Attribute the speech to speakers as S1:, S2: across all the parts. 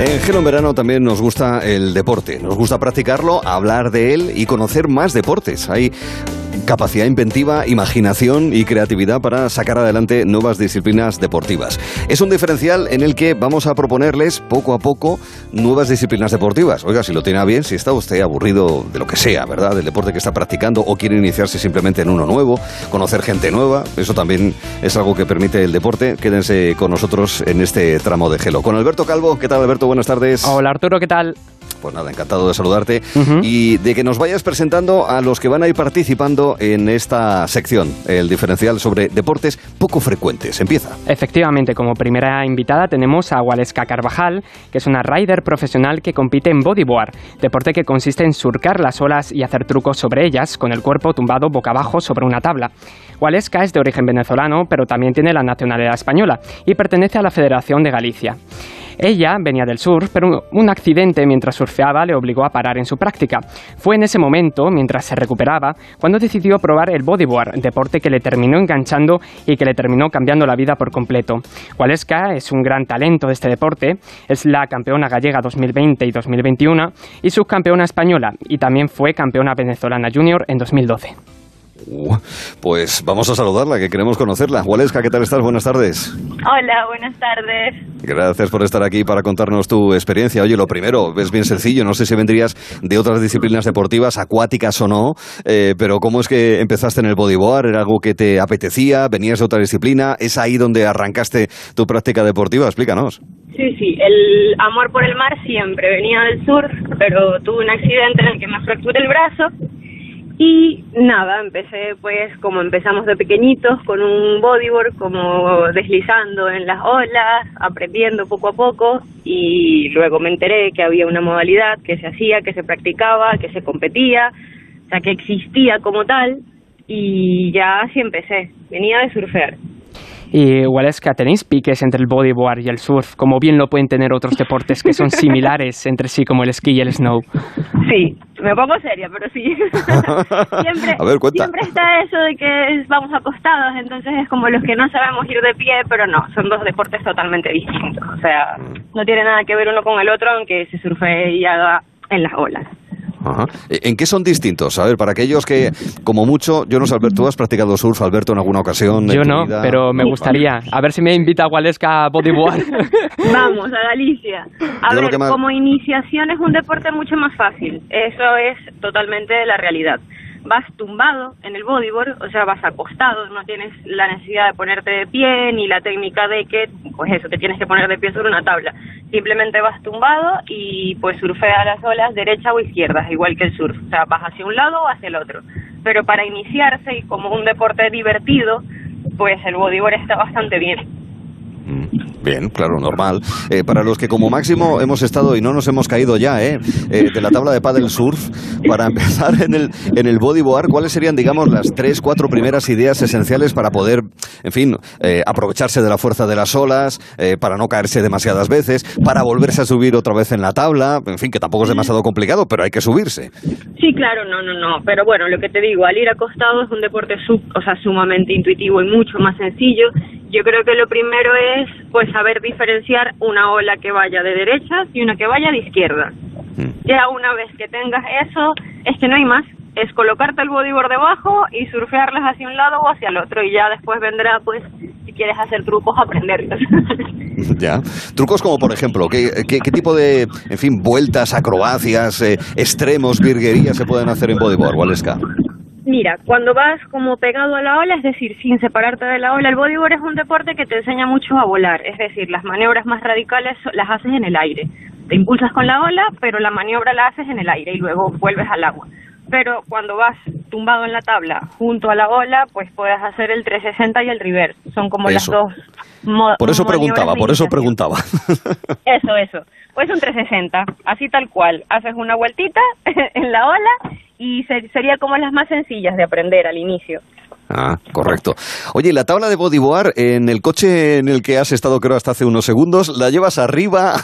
S1: En Gelo en Verano también nos gusta el deporte, nos gusta practicarlo, hablar de él y conocer más deportes. Capacidad inventiva, imaginación y creatividad para sacar adelante nuevas disciplinas deportivas. Es un diferencial en el que vamos a proponerles poco a poco nuevas disciplinas deportivas. Oiga, si lo tiene bien, si está usted aburrido de lo que sea, ¿verdad? Del deporte que está practicando o quiere iniciarse simplemente en uno nuevo, conocer gente nueva, eso también es algo que permite el deporte. Quédense con nosotros en este tramo de Gelo. Con Alberto Calvo, ¿qué tal Alberto? Buenas tardes.
S2: Hola Arturo, ¿qué tal?
S1: Pues nada, encantado de saludarte y de que nos vayas presentando a los que van a ir participando en esta sección, el diferencial sobre deportes poco frecuentes. Empieza.
S2: Efectivamente, como primera invitada tenemos a Waleska Carvajal, que es una rider profesional que compite en bodyboard, deporte que consiste en surcar las olas y hacer trucos sobre ellas con el cuerpo tumbado boca abajo sobre una tabla. Waleska es de origen venezolano, pero también tiene la nacionalidad española y pertenece a la Federación de Galicia. Ella venía del surf, pero un accidente mientras surfeaba le obligó a parar en su práctica. Fue en ese momento, mientras se recuperaba, cuando decidió probar el bodyboard, deporte que le terminó enganchando y que le terminó cambiando la vida por completo. Waleska es un gran talento de este deporte, es la campeona gallega 2020 y 2021 y subcampeona española y también fue campeona venezolana junior en 2012.
S1: Uh, pues vamos a saludarla, que queremos conocerla. Waleska, ¿qué tal estás? Buenas tardes.
S3: Hola, buenas tardes.
S1: Gracias por estar aquí para contarnos tu experiencia. Oye, lo primero, es bien sencillo, no sé si vendrías de otras disciplinas deportivas, acuáticas o no, eh, pero ¿cómo es que empezaste en el bodyboard? ¿Era algo que te apetecía? ¿Venías de otra disciplina? ¿Es ahí donde arrancaste tu práctica deportiva? Explícanos.
S3: Sí, sí, el amor por el mar siempre. Venía del sur, pero tuve un accidente en el que me fracturé el brazo y nada, empecé pues como empezamos de pequeñitos con un bodyboard, como deslizando en las olas, aprendiendo poco a poco. Y luego me enteré que había una modalidad que se hacía, que se practicaba, que se competía, o sea que existía como tal. Y ya así empecé, venía de surfear.
S2: Y que tenéis piques entre el bodyboard y el surf, como bien lo pueden tener otros deportes que son similares entre sí, como el esquí y el snow.
S3: Sí, me pongo seria, pero sí. siempre, siempre está eso de que vamos acostados, entonces es como los que no sabemos ir de pie, pero no, son dos deportes totalmente distintos. O sea, no tiene nada que ver uno con el otro, aunque se surfe y haga en las olas.
S1: ¿En qué son distintos? A ver, para aquellos que, como mucho, yo no sé, Alberto, ¿tú has practicado surf, Alberto, en alguna ocasión?
S2: Yo no, pero me gustaría. A ver si me invita a Waleska a bodyboard.
S3: Vamos, a Galicia. A ver, como iniciación es un deporte mucho más fácil. Eso es totalmente la realidad vas tumbado en el bodyboard, o sea, vas acostado, no tienes la necesidad de ponerte de pie ni la técnica de que, pues eso, te tienes que poner de pie sobre una tabla. Simplemente vas tumbado y pues surfeas las olas derecha o izquierda, igual que el surf, o sea, vas hacia un lado o hacia el otro. Pero para iniciarse y como un deporte divertido, pues el bodyboard está bastante bien.
S1: Bien, claro, normal. Eh, para los que como máximo hemos estado y no nos hemos caído ya, ¿eh? eh de la tabla de paddle surf, para empezar en el, en el bodyboard, ¿cuáles serían, digamos, las tres, cuatro primeras ideas esenciales para poder, en fin, aprovecharse de la fuerza de las olas, para no caerse demasiadas veces, para volverse a subir otra vez en la tabla, en fin, que tampoco es demasiado complicado, pero hay que subirse.
S3: Sí, claro, no, no, no, pero bueno, lo que te digo, al ir acostado es un deporte sub, o sea, sumamente intuitivo y mucho más sencillo. Yo creo que lo primero es pues saber diferenciar una ola que vaya de derecha y una que vaya de izquierda. Mm. Ya una vez que tengas eso, es que no hay más. Es colocarte el bodyboard debajo y surfearlas hacia un lado o hacia el otro. Y ya después vendrá, pues, si quieres hacer trucos, aprenderlos.
S1: ya. Trucos como, por ejemplo, ¿qué, qué, tipo de, en fin, vueltas, acrobacias, eh, extremos, virguerías se pueden hacer en bodyboard, Waleska?
S3: Mira, cuando vas como pegado a la ola, es decir, sin separarte de la ola, el bodyboard es un deporte que te enseña mucho a volar, es decir, las maniobras más radicales las haces en el aire. Te impulsas con la ola, pero la maniobra la haces en el aire y luego vuelves al agua. Pero cuando vas tumbado en la tabla junto a la ola, pues puedes hacer el 360 y el reverse. Son como las dos
S1: Por eso preguntaba, por eso preguntaba.
S3: Eso, eso. Pues un 360, así tal cual. Haces una vueltita en la ola y sería como las más sencillas de aprender al inicio.
S1: Ah, correcto. Oye, la tabla de bodyboard en el coche en el que has estado creo hasta hace unos segundos, ¿la llevas arriba?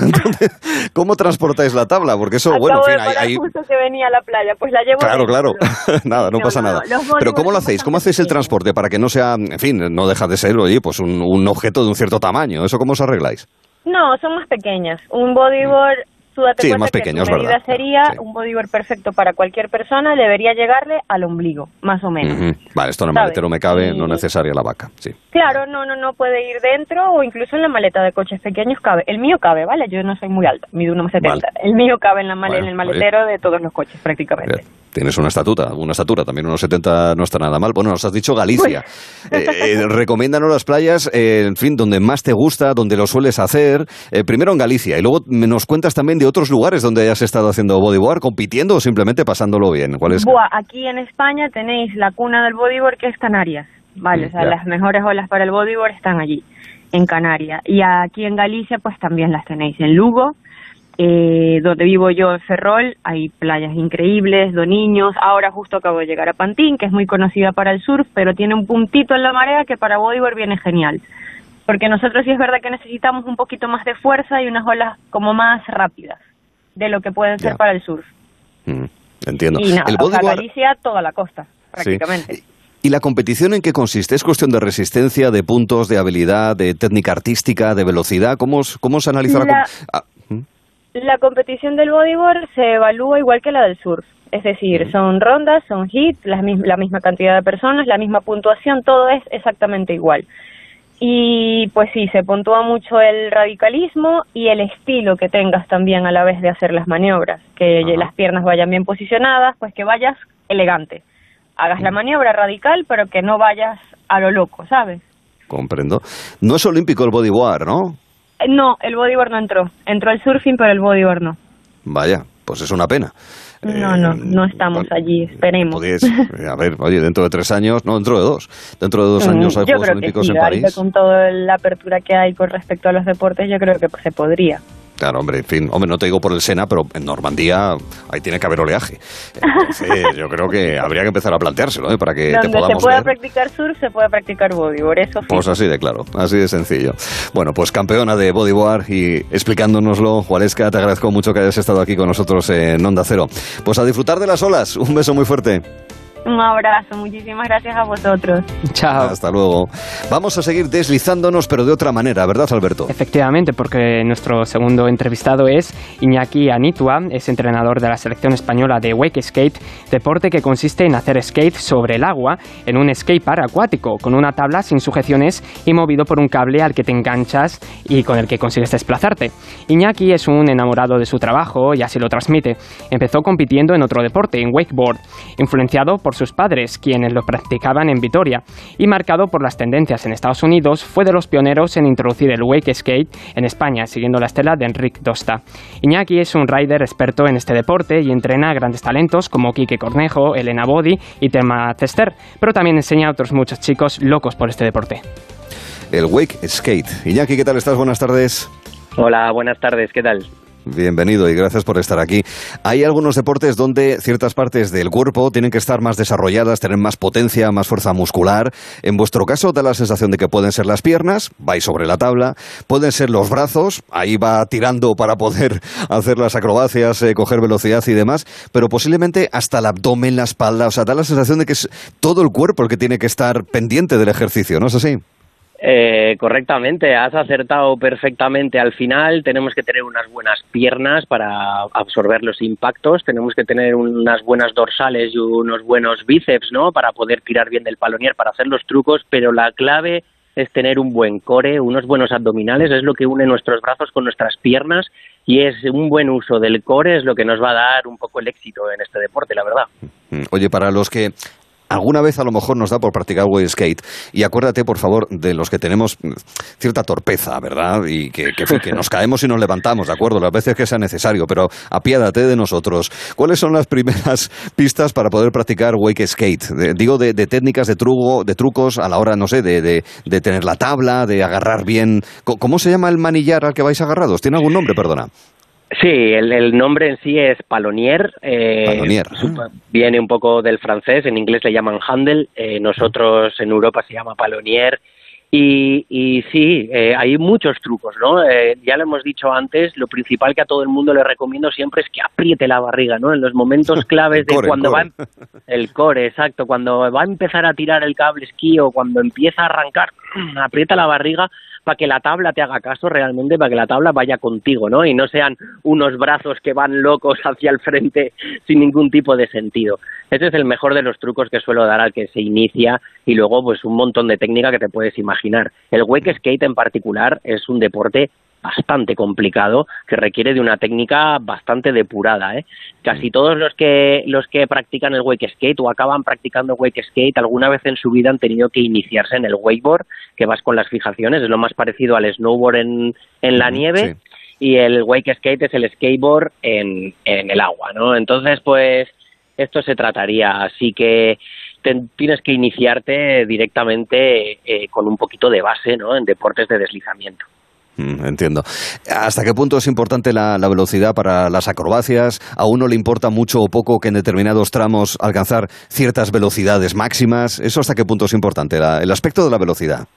S1: ¿Cómo transportáis la tabla? Porque eso, bueno,
S3: en fin, hay, justo que venía a la playa, pues la llevo
S1: Claro, claro. nada, no, pasa nada. Pero ¿cómo lo hacéis? ¿Cómo hacéis el transporte para que no sea, en fin, no deja de ser, oye, pues un, un objeto de un cierto tamaño? ¿Eso cómo os arregláis?
S3: No, son más pequeñas. Un bodyboard Tú date
S1: sí, más pequeños,
S3: que medida sería un bodyboard perfecto para cualquier persona, debería llegarle al ombligo, más o menos.
S1: Vale, esto en el maletero me cabe, no necesaria la vaca, sí.
S3: Claro, no, no, no puede ir dentro o incluso en la maleta de coches pequeños cabe. El mío cabe, ¿vale? Yo no soy muy alta, mido 1,70. El mío cabe en, la en el maletero de todos los coches prácticamente.
S1: Tienes una estatura, una estatura, también unos 70 no está nada mal. Bueno, nos has dicho Galicia. Eh, eh, recomiéndanos las playas, eh, en fin, donde más te gusta, donde lo sueles hacer. primero en Galicia y luego nos cuentas también de otros lugares donde hayas estado haciendo bodyboard, compitiendo o simplemente pasándolo bien. ¿Cuál es?
S3: aquí en España tenéis la cuna del bodyboard que es Canarias. Vale, o sea, las mejores olas para el bodyboard están allí, en Canarias. Y aquí en Galicia, pues también las tenéis en Lugo, eh, donde vivo yo en Ferrol, hay playas increíbles, do niños. Ahora justo acabo de llegar a Pantín, que es muy conocida para el surf, pero tiene un puntito en la marea que para bodyboard viene genial porque nosotros sí es verdad que necesitamos un poquito más de fuerza y unas olas como más rápidas de lo que pueden ser para el surf.
S1: Mm, entiendo.
S3: Y nada, el bodyboard... Galicia, toda la costa, prácticamente.
S1: ¿Y la competición en qué consiste? ¿Es cuestión de resistencia, de puntos, de habilidad, de técnica artística, de velocidad? ¿Cómo, cómo se analiza la,
S3: la, ah. La competición del bodyboard? Se evalúa igual que la del surf. Es decir, son rondas, son hits, la, la misma cantidad de personas, la misma puntuación, todo es exactamente igual. Y pues sí, se puntúa mucho el radicalismo y el estilo que tengas también a la vez de hacer las maniobras, que las piernas vayan bien posicionadas, pues que vayas elegante. Hagas la maniobra radical, pero que no vayas a lo loco, ¿sabes?
S1: Comprendo. No es olímpico el bodyboard, ¿no?
S3: Eh, no, el bodyboard no entró. Entró el surfing, pero el bodyboard no.
S1: Vaya, pues es una pena.
S3: No, no, no estamos allí, esperemos.
S1: a ver, oye, dentro de tres años, no, dentro de dos. Dentro de dos mm, años hay Juegos Olímpicos en París.
S3: Con toda la apertura que hay con respecto a los deportes, yo creo que se podría.
S1: Claro, hombre, en fin, hombre, no te digo por el Sena, pero en Normandía ahí tiene que haber oleaje. Entonces, yo creo que habría que empezar a planteárselo, ¿eh? Para que
S3: Donde
S1: te podamos
S3: se pueda practicar surf, se puede practicar bodyboard, eso
S1: Pues así de claro, así de sencillo. Bueno, pues campeona de bodyboard y explicándonoslo, Juanesca, te agradezco mucho que hayas estado aquí con nosotros en Onda Cero. Pues a disfrutar de las olas, un beso muy fuerte.
S3: Un abrazo, muchísimas gracias a vosotros.
S2: Chao.
S1: Hasta luego. Vamos a seguir deslizándonos, pero de otra manera, ¿verdad, Alberto?
S2: Efectivamente, porque nuestro segundo entrevistado es Iñaki Anitua, es entrenador de la selección española de Wake Skate, deporte que consiste en hacer skate sobre el agua en un skatepark acuático, con una tabla sin sujeciones y movido por un cable al que te enganchas y con el que consigues desplazarte. Iñaki es un enamorado de su trabajo y así lo transmite. Empezó compitiendo en otro deporte, en wakeboard, influenciado por sus padres, quienes lo practicaban en Vitoria, y marcado por las tendencias en Estados Unidos, fue de los pioneros en introducir el wake skate en España, siguiendo la estela de Enric Dosta. Iñaki es un rider experto en este deporte y entrena a grandes talentos como Quique Cornejo, Elena Bodi y Tema Tester, pero también enseña a otros muchos chicos locos por este deporte.
S1: El wake skate. Iñaki, ¿qué tal estás? Buenas tardes.
S4: Hola, buenas tardes, ¿qué tal?
S1: Bienvenido y gracias por estar aquí. Hay algunos deportes donde ciertas partes del cuerpo tienen que estar más desarrolladas, tener más potencia, más fuerza muscular. En vuestro caso da la sensación de que pueden ser las piernas, vais sobre la tabla, pueden ser los brazos, ahí va tirando para poder hacer las acrobacias, eh, coger velocidad y demás, pero posiblemente hasta el abdomen, la espalda, o sea, da la sensación de que es todo el cuerpo el que tiene que estar pendiente del ejercicio, ¿no es así?
S4: Eh, correctamente, has acertado perfectamente al final. Tenemos que tener unas buenas piernas para absorber los impactos, tenemos que tener unas buenas dorsales y unos buenos bíceps, ¿no? Para poder tirar bien del palonier, para hacer los trucos, pero la clave es tener un buen core, unos buenos abdominales, es lo que une nuestros brazos con nuestras piernas y es un buen uso del core es lo que nos va a dar un poco el éxito en este deporte, la verdad.
S1: Oye, para los que alguna vez a lo mejor nos da por practicar wave skate. Y acuérdate, por favor, de los que tenemos cierta torpeza, ¿verdad? Y que, nos caemos y nos levantamos, ¿de acuerdo? Las veces que sea necesario, pero apiádate de nosotros. ¿Cuáles son las primeras pistas para poder practicar wake skate? digo, de, técnicas, de, truco, de trucos a la hora, no sé, de, de, tener la tabla, de agarrar bien. ¿Cómo se llama el manillar al que vais agarrados? ¿Tiene algún nombre, perdona?
S4: Sí, el, nombre en sí es palonier. Eh, palonier. Viene un poco del francés, en inglés le llaman handle, eh, nosotros en Europa se llama palonier. Y, y sí, eh, hay muchos trucos, ¿no? Eh, ya lo hemos dicho antes, lo principal que a todo el mundo le recomiendo siempre es que apriete la barriga, ¿no? En los momentos claves de cuando va el core, exacto, cuando va a empezar a tirar el cable esquí o cuando empieza a arrancar, aprieta la barriga para que la tabla te haga caso realmente, para que la tabla vaya contigo, ¿no? Y no sean unos brazos que van locos hacia el frente sin ningún tipo de sentido. Ese es el mejor de los trucos que suelo dar al que se inicia y luego pues un montón de técnica que te puedes imaginar. El wake skate en particular es un deporte bastante complicado que requiere de una técnica bastante depurada. ¿eh? Casi todos los que los que practican el wake skate o acaban practicando wake skate alguna vez en su vida han tenido que iniciarse en el wakeboard, que vas con las fijaciones, es lo más parecido al snowboard en, en la nieve. Y el wake skate es el skateboard en, en el agua, ¿no? Entonces, pues, esto se trataría. Así que tienes que iniciarte directamente eh, con un poquito de base, ¿no? En deportes de deslizamiento.
S1: Mm, entiendo. ¿Hasta qué punto es importante la, velocidad para las acrobacias? ¿A uno le importa mucho o poco que en determinados tramos alcanzar ciertas velocidades máximas? ¿Eso hasta qué punto es importante, el aspecto de la velocidad?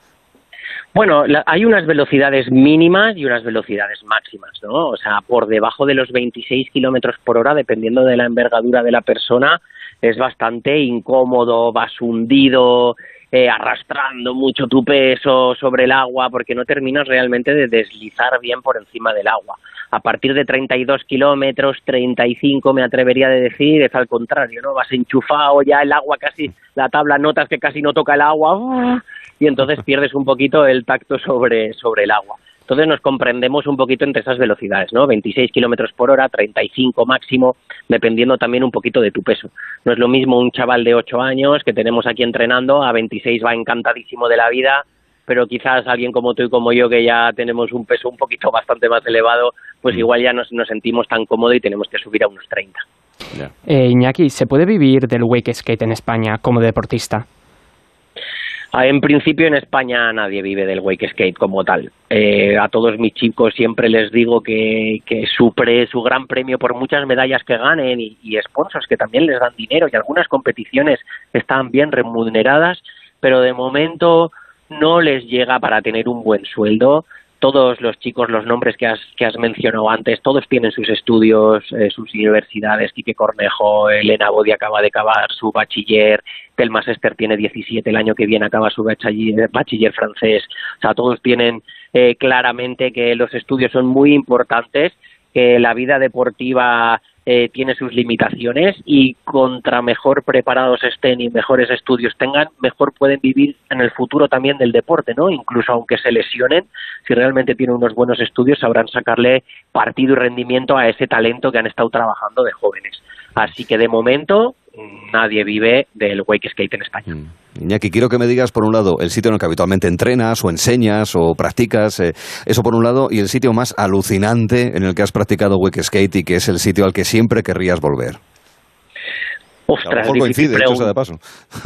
S4: Bueno, hay unas velocidades mínimas y unas velocidades máximas, ¿no? O sea, por debajo de los 26 kilómetros por hora, dependiendo de la envergadura de la persona, es bastante incómodo, vas hundido, eh, arrastrando mucho tu peso sobre el agua porque no terminas realmente de deslizar bien por encima del agua. A partir de 32 kilómetros, 35 me atrevería a decir, es al contrario, ¿no? Vas enchufado ya el agua casi, la tabla notas que casi no toca el agua y entonces pierdes un poquito el tacto sobre, sobre el agua. Entonces nos comprendemos un poquito entre esas velocidades, ¿no? 26 kilómetros por hora, 35 máximo, dependiendo también un poquito de tu peso. No es lo mismo un chaval de 8 años que tenemos aquí entrenando, a 26 va encantadísimo de la vida, pero quizás alguien como tú y como yo que ya tenemos un peso un poquito bastante más elevado, pues mm. igual ya nos, nos sentimos tan cómodos y tenemos que subir a unos 30.
S2: Eh, Iñaki, ¿se puede vivir del wake skate en España como deportista?
S4: Ah, en principio en España nadie vive del wake skate como tal. Eh, a todos mis chicos siempre les digo que, que su, su gran premio por muchas medallas que ganen y, y sponsors que también les dan dinero y algunas competiciones están bien remuneradas, pero de momento no les llega para tener un buen sueldo todos los chicos, los nombres que has, que has mencionado antes, todos tienen sus estudios, eh, sus universidades, Quique Cornejo, Elena Bodi acaba de acabar su bachiller, Telmas Esther tiene 17, el año que viene acaba su bachiller, bachiller francés, o sea, todos tienen eh, claramente que los estudios son muy importantes, que la vida deportiva eh, tiene sus limitaciones y contra mejor preparados estén y mejores estudios tengan, mejor pueden vivir en el futuro también del deporte, ¿no? Incluso aunque se lesionen, si realmente tienen unos buenos estudios, sabrán sacarle partido y rendimiento a ese talento que han estado trabajando de jóvenes. Así que de momento nadie vive del wake skate en España. Mm.
S1: Iñaki, quiero que me digas, por un lado, el sitio en el que habitualmente entrenas o enseñas o practicas, eh, eso por un lado, y el sitio más alucinante en el que has practicado wake skate y que es el sitio al que siempre querrías volver.
S4: Ostras, a coincide, de paso.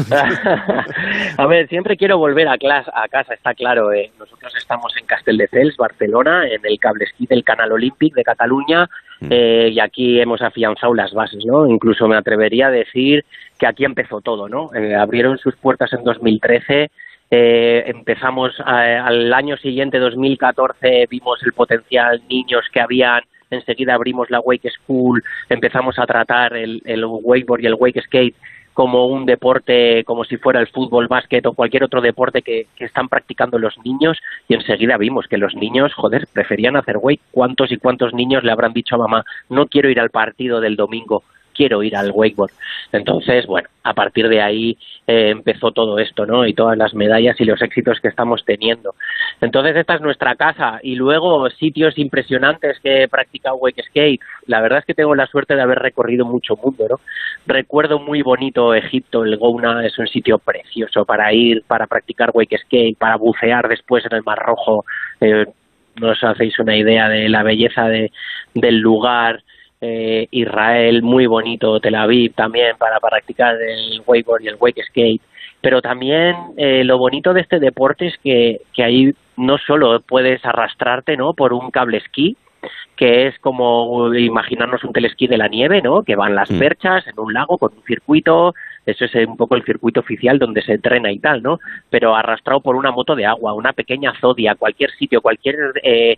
S4: a ver, siempre quiero volver a, a casa, está claro. Eh. Nosotros estamos en Castelldefels, Barcelona, en el cable esquí del Canal Olímpic de Cataluña, mm. eh, y aquí hemos afianzado las bases, ¿no? Incluso me atrevería a decir que aquí empezó todo, ¿no? Eh, abrieron sus puertas en 2013. empezamos al año siguiente, 2014, vimos el potencial niños que habían enseguida abrimos la Wake School, empezamos a tratar el, wakeboard y el wake skate como un deporte, como si fuera el fútbol, básquet o cualquier otro deporte que, que, están practicando los niños y enseguida vimos que los niños, joder, preferían hacer wake. ¿Cuántos y cuántos niños le habrán dicho a mamá, no quiero ir al partido del domingo, quiero ir al wakeboard. Entonces, bueno, a partir de ahí eh, empezó todo esto, ¿no? Y todas las medallas y los éxitos que estamos teniendo. Entonces, esta es nuestra casa. Y luego, sitios impresionantes que he practicado wake skate. La verdad es que tengo la suerte de haber recorrido mucho mundo, ¿no? Recuerdo muy bonito Egipto, el Gouna es un sitio precioso para ir, para practicar wake skate, para bucear después en el Mar Rojo. Eh, no os hacéis una idea de la belleza de, del lugar eh, Israel, muy bonito, Tel Aviv también para practicar el wakeboard y el wake skate. Pero también eh, lo bonito de este deporte es que, que ahí no solo puedes arrastrarte ¿no? por un cable esquí, que es como imaginarnos un telesquí de la nieve, ¿no? Que van las mm. perchas en un lago con un circuito, eso es un poco el circuito oficial donde se entrena y tal, ¿no? Pero arrastrado por una moto de agua, una pequeña zodia, cualquier sitio, cualquier eh,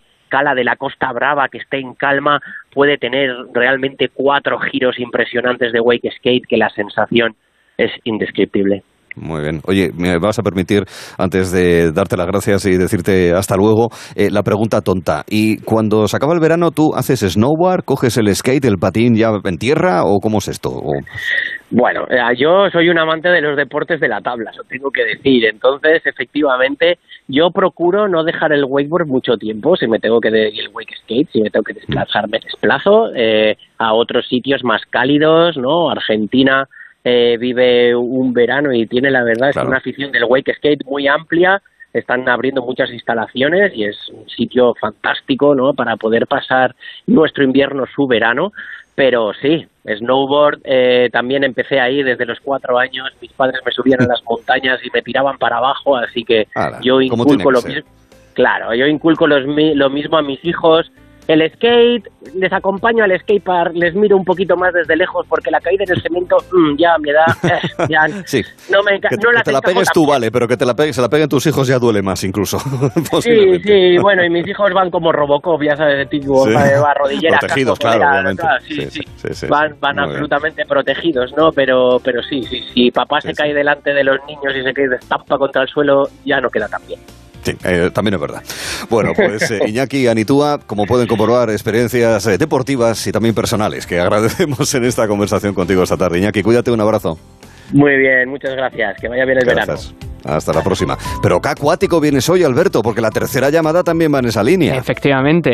S4: de la Costa Brava que esté en calma puede tener realmente cuatro giros impresionantes de wake skate que la sensación es indescriptible.
S1: Muy bien. Oye, me vas a permitir, antes de darte las gracias y decirte hasta luego, eh, la pregunta tonta. ¿Y cuando se acaba el verano, tú haces snowboard, coges el skate, el patín ya en tierra o cómo es esto?
S4: Bueno, eh, yo soy un amante de los deportes de la tabla, eso tengo que decir. Entonces, efectivamente, yo procuro no dejar el wakeboard mucho tiempo. Si me tengo que ir el wake skate, si me tengo que desplazar, me desplazo eh, a otros sitios más cálidos, ¿no? Argentina eh, vive un verano y tiene la verdad es una afición del wake skate muy amplia están abriendo muchas instalaciones y es un sitio fantástico ¿no? para poder pasar nuestro invierno, su verano. Pero sí, snowboard, eh, también empecé ahí desde los cuatro años. Mis padres me subían a las montañas y me tiraban para abajo, así que yo inculco lo mismo. Claro, yo inculco lo mismo a mis hijos el skate, les acompaño al skatepark, les miro un poquito más desde lejos porque la caída en el cemento mm, ya me da, eh, ya
S1: sí. no me que, no la te la pegues tú vale, pero que te la pegues, se la peguen tus hijos ya duele más incluso.
S4: sí, sí, bueno, y mis hijos van como Robocop, ya sabes, de tipo sí. va rodillera,
S1: protegidos, claro, obviamente.
S4: sí, sí, van, van absolutamente protegidos, ¿no? Pero, pero sí, sí, si papá se cae delante de los niños y se cae de estampa contra el suelo, ya no queda tan bien.
S1: Sí, eh, también es verdad. Bueno, pues eh, Iñaki y Anitúa, como pueden comprobar, experiencias eh, deportivas y también personales que agradecemos en esta conversación contigo esta tarde. Iñaki, cuídate, un abrazo.
S4: Muy bien, muchas gracias. Que vaya bien el verano.
S1: Hasta la próxima. Pero qué acuático vienes hoy, Alberto, porque la tercera llamada también va en esa línea.
S2: Efectivamente,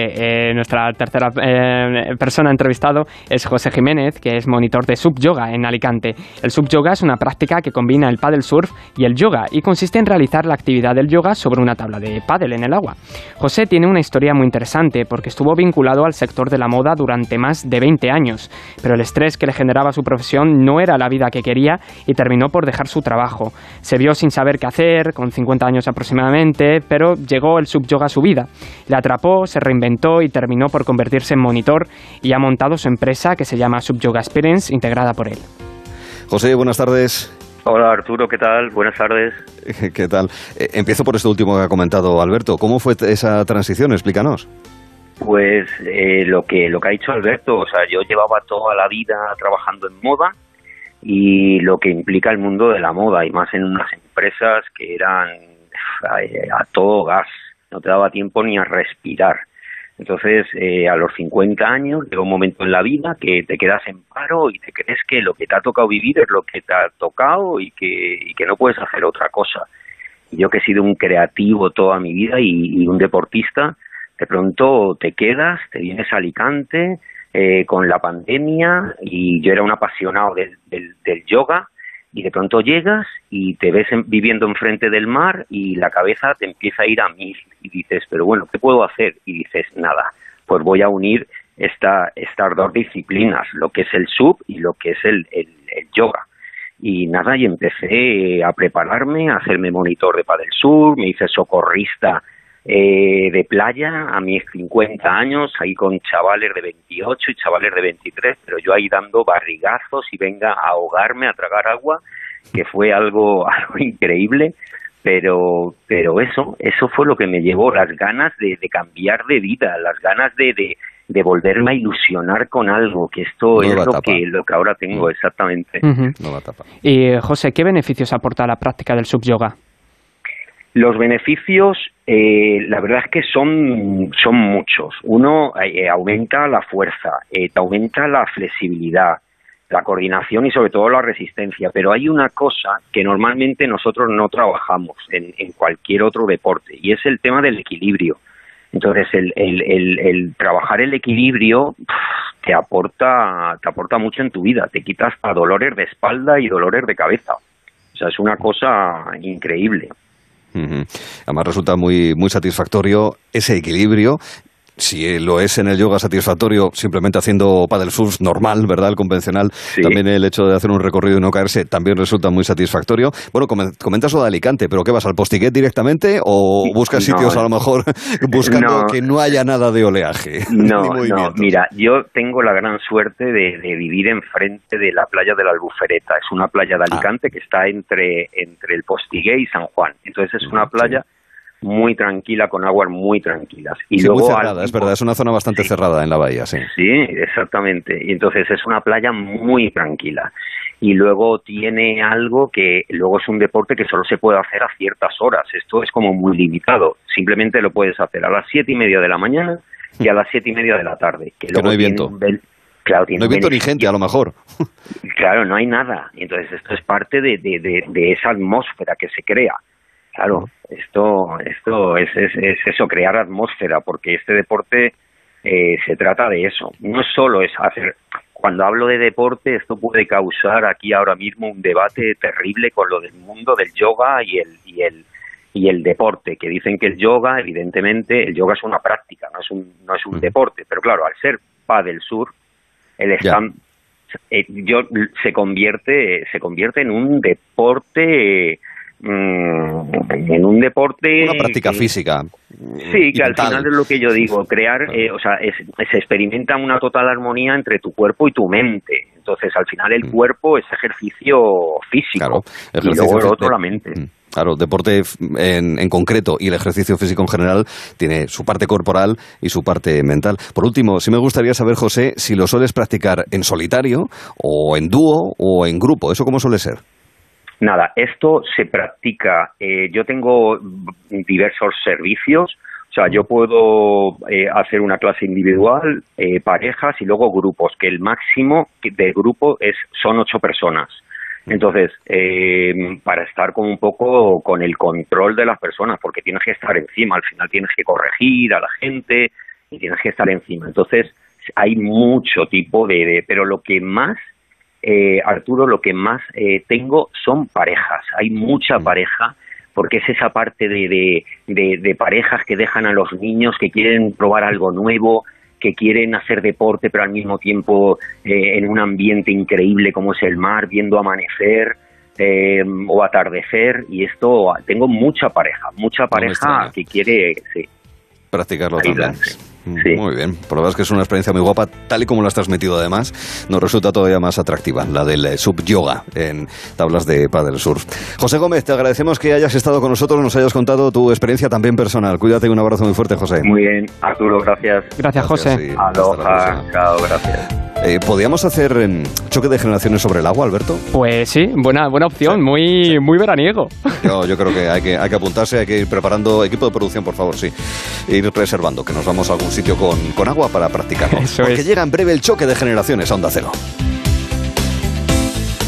S2: eh, nuestra tercera eh, persona entrevistado es José Jiménez, que es monitor de sub yoga en Alicante. El sub yoga es una práctica que combina el paddle surf y el yoga y consiste en realizar la actividad del yoga sobre una tabla de paddle en el agua. José tiene una historia muy interesante porque estuvo vinculado al sector de la moda durante más de 20 años, pero el estrés que le generaba su profesión no era la vida que quería y terminó por dejar su trabajo. Se vio sin saber qué hacer, con 50 años aproximadamente, pero llegó el subyoga a su vida. Le atrapó, se reinventó y terminó por convertirse en monitor y ha montado su empresa que se llama Subyoga Experience, integrada por él.
S1: José, buenas tardes.
S5: Hola Arturo, ¿qué tal? Buenas tardes.
S1: ¿Qué tal? Eh, empiezo por esto último que ha comentado Alberto. ¿Cómo fue esa transición? Explícanos.
S5: Pues eh, lo que lo que ha dicho Alberto, o sea, yo llevaba toda la vida trabajando en moda y lo que implica el mundo de la moda y más en unas empresas que eran a, todo gas, no te daba tiempo ni a respirar. Entonces, eh, a los 50 años llega un momento en la vida que te quedas en paro y te crees que lo que te ha tocado vivir es lo que te ha tocado y que, no puedes hacer otra cosa. Yo que he sido un creativo toda mi vida y, y un deportista, de pronto te quedas, te vienes a Alicante, eh, con la pandemia y yo era un apasionado del, del, yoga y de pronto llegas y te ves viviendo enfrente del mar y la cabeza te empieza a ir a mil y dices, pero bueno, ¿qué puedo hacer? Y dices, nada, pues voy a unir esta, estas dos disciplinas, lo que es el sub y lo que es el, el, yoga. Y nada, y empecé a prepararme, a hacerme monitor de Padel Sur, me hice socorrista eh, de playa a mis 50 años, ahí con chavales de 28 y chavales de 23, pero yo ahí dando barrigazos y venga a ahogarme, a tragar agua, que fue algo, algo increíble, pero, pero eso, eso fue lo que me llevó, las ganas de, cambiar de vida, las ganas de, de, volverme a ilusionar con algo, que esto es lo que, lo que ahora tengo mm. exactamente.
S2: Y José, ¿qué beneficios aporta la práctica del sub-yoga?
S5: Los beneficios, eh, la verdad es que son, son muchos. Uno, eh, aumenta la fuerza, eh, te aumenta la flexibilidad, la coordinación y sobre todo la resistencia. Pero hay una cosa que normalmente nosotros no trabajamos en, en cualquier otro deporte y es el tema del equilibrio. Entonces, el, el, el, el trabajar el equilibrio te aporta, te aporta mucho en tu vida. Te quitas a dolores de espalda y dolores de cabeza. O sea, es una cosa increíble.
S1: Además resulta muy, muy satisfactorio ese equilibrio si lo es en el yoga satisfactorio, simplemente haciendo paddle surf normal, ¿verdad? El convencional, también el hecho de hacer un recorrido y no caerse también resulta muy satisfactorio. Bueno, comentas lo de Alicante, pero ¿qué vas al postiguet directamente o buscas sitios a lo mejor buscando que no haya nada de oleaje?
S5: No, no, mira, yo tengo la gran suerte de, vivir enfrente de la playa de la Albufereta. Es una playa de ah. Alicante que está entre, entre el postiguet y San Juan. Entonces es una playa muy tranquila, con aguas muy tranquilas.
S1: Y luego muy cerrada, es verdad, es una zona bastante cerrada en la bahía, sí.
S5: Sí, exactamente. Y entonces es una playa muy tranquila. y luego tiene algo que luego es un deporte que solo se puede hacer a ciertas horas. Esto es como muy limitado. Simplemente lo puedes hacer a las siete y media de la mañana y a las siete y media de la tarde.
S1: Que, no hay viento.
S5: Claro,
S1: no hay viento ni gente, a lo mejor.
S5: Claro, no hay nada. Entonces esto es parte de, de, esa atmósfera que se crea. Claro, esto, esto es, es, es eso, crear atmósfera, porque este deporte eh, se trata de eso. No solo es hacer cuando hablo de deporte, esto puede causar aquí ahora mismo un debate terrible con lo del mundo del yoga y el, y el, y el deporte, que dicen que el yoga, evidentemente, el yoga es una práctica, no es un, no es un deporte, pero claro, al ser pa del sur, el stand, eh, yo, se convierte, se convierte en un deporte Mm, en un deporte...
S1: Una práctica física.
S5: Sí, que al final es lo que yo digo, crear, eh, o sea, se experimenta una total armonía entre tu cuerpo y tu mente. Entonces, al final el mm. cuerpo es ejercicio físico y luego el otro la mente. Mm.
S1: Claro, deporte en, en, concreto y el ejercicio físico en general tiene su parte corporal y su parte mental. Por último, sí me gustaría saber, José, si lo sueles practicar en solitario o en dúo o en grupo. ¿Eso cómo suele ser?
S5: Nada, esto se practica. Eh, yo tengo diversos servicios. O sea, yo puedo eh, hacer una clase individual, eh, parejas y luego grupos, que el máximo de grupo es son ocho personas. Entonces, para estar con un poco con el control de las personas, porque tienes que estar encima, al final tienes que corregir a la gente y tienes que estar encima. Entonces, hay mucho tipo de pero lo que más eh, Arturo, lo que más eh, tengo son parejas. Hay mucha pareja porque es esa parte de, de, parejas que dejan a los niños, que quieren probar algo nuevo, que quieren hacer deporte, pero al mismo tiempo eh, en un ambiente increíble como es el mar, viendo amanecer o atardecer. Y esto, tengo mucha pareja, mucha pareja que quiere
S1: practicarlo también. Muy bien, por lo verdad es que es una experiencia muy guapa, tal y como la has transmitido además, nos resulta todavía más atractiva, la del eh, sub-yoga en tablas de Padel Surf. José Gómez, te agradecemos que hayas estado con nosotros, nos hayas contado tu experiencia también personal. Cuídate y un abrazo muy fuerte, José.
S5: Muy bien, Arturo, gracias.
S2: Gracias, José.
S5: Aloha, chao, gracias.
S1: Eh, ¿Podríamos hacer em, choque de generaciones sobre el agua, Alberto?
S2: Pues sí, buena, buena opción, muy, muy veraniego.
S1: Yo, yo creo que hay, que hay que apuntarse, hay que ir preparando equipo de producción, por favor, sí. E ir reservando, que nos vamos a algún sitio con, con agua para practicarlo. Porque llega en breve el choque de generaciones a Onda Cero.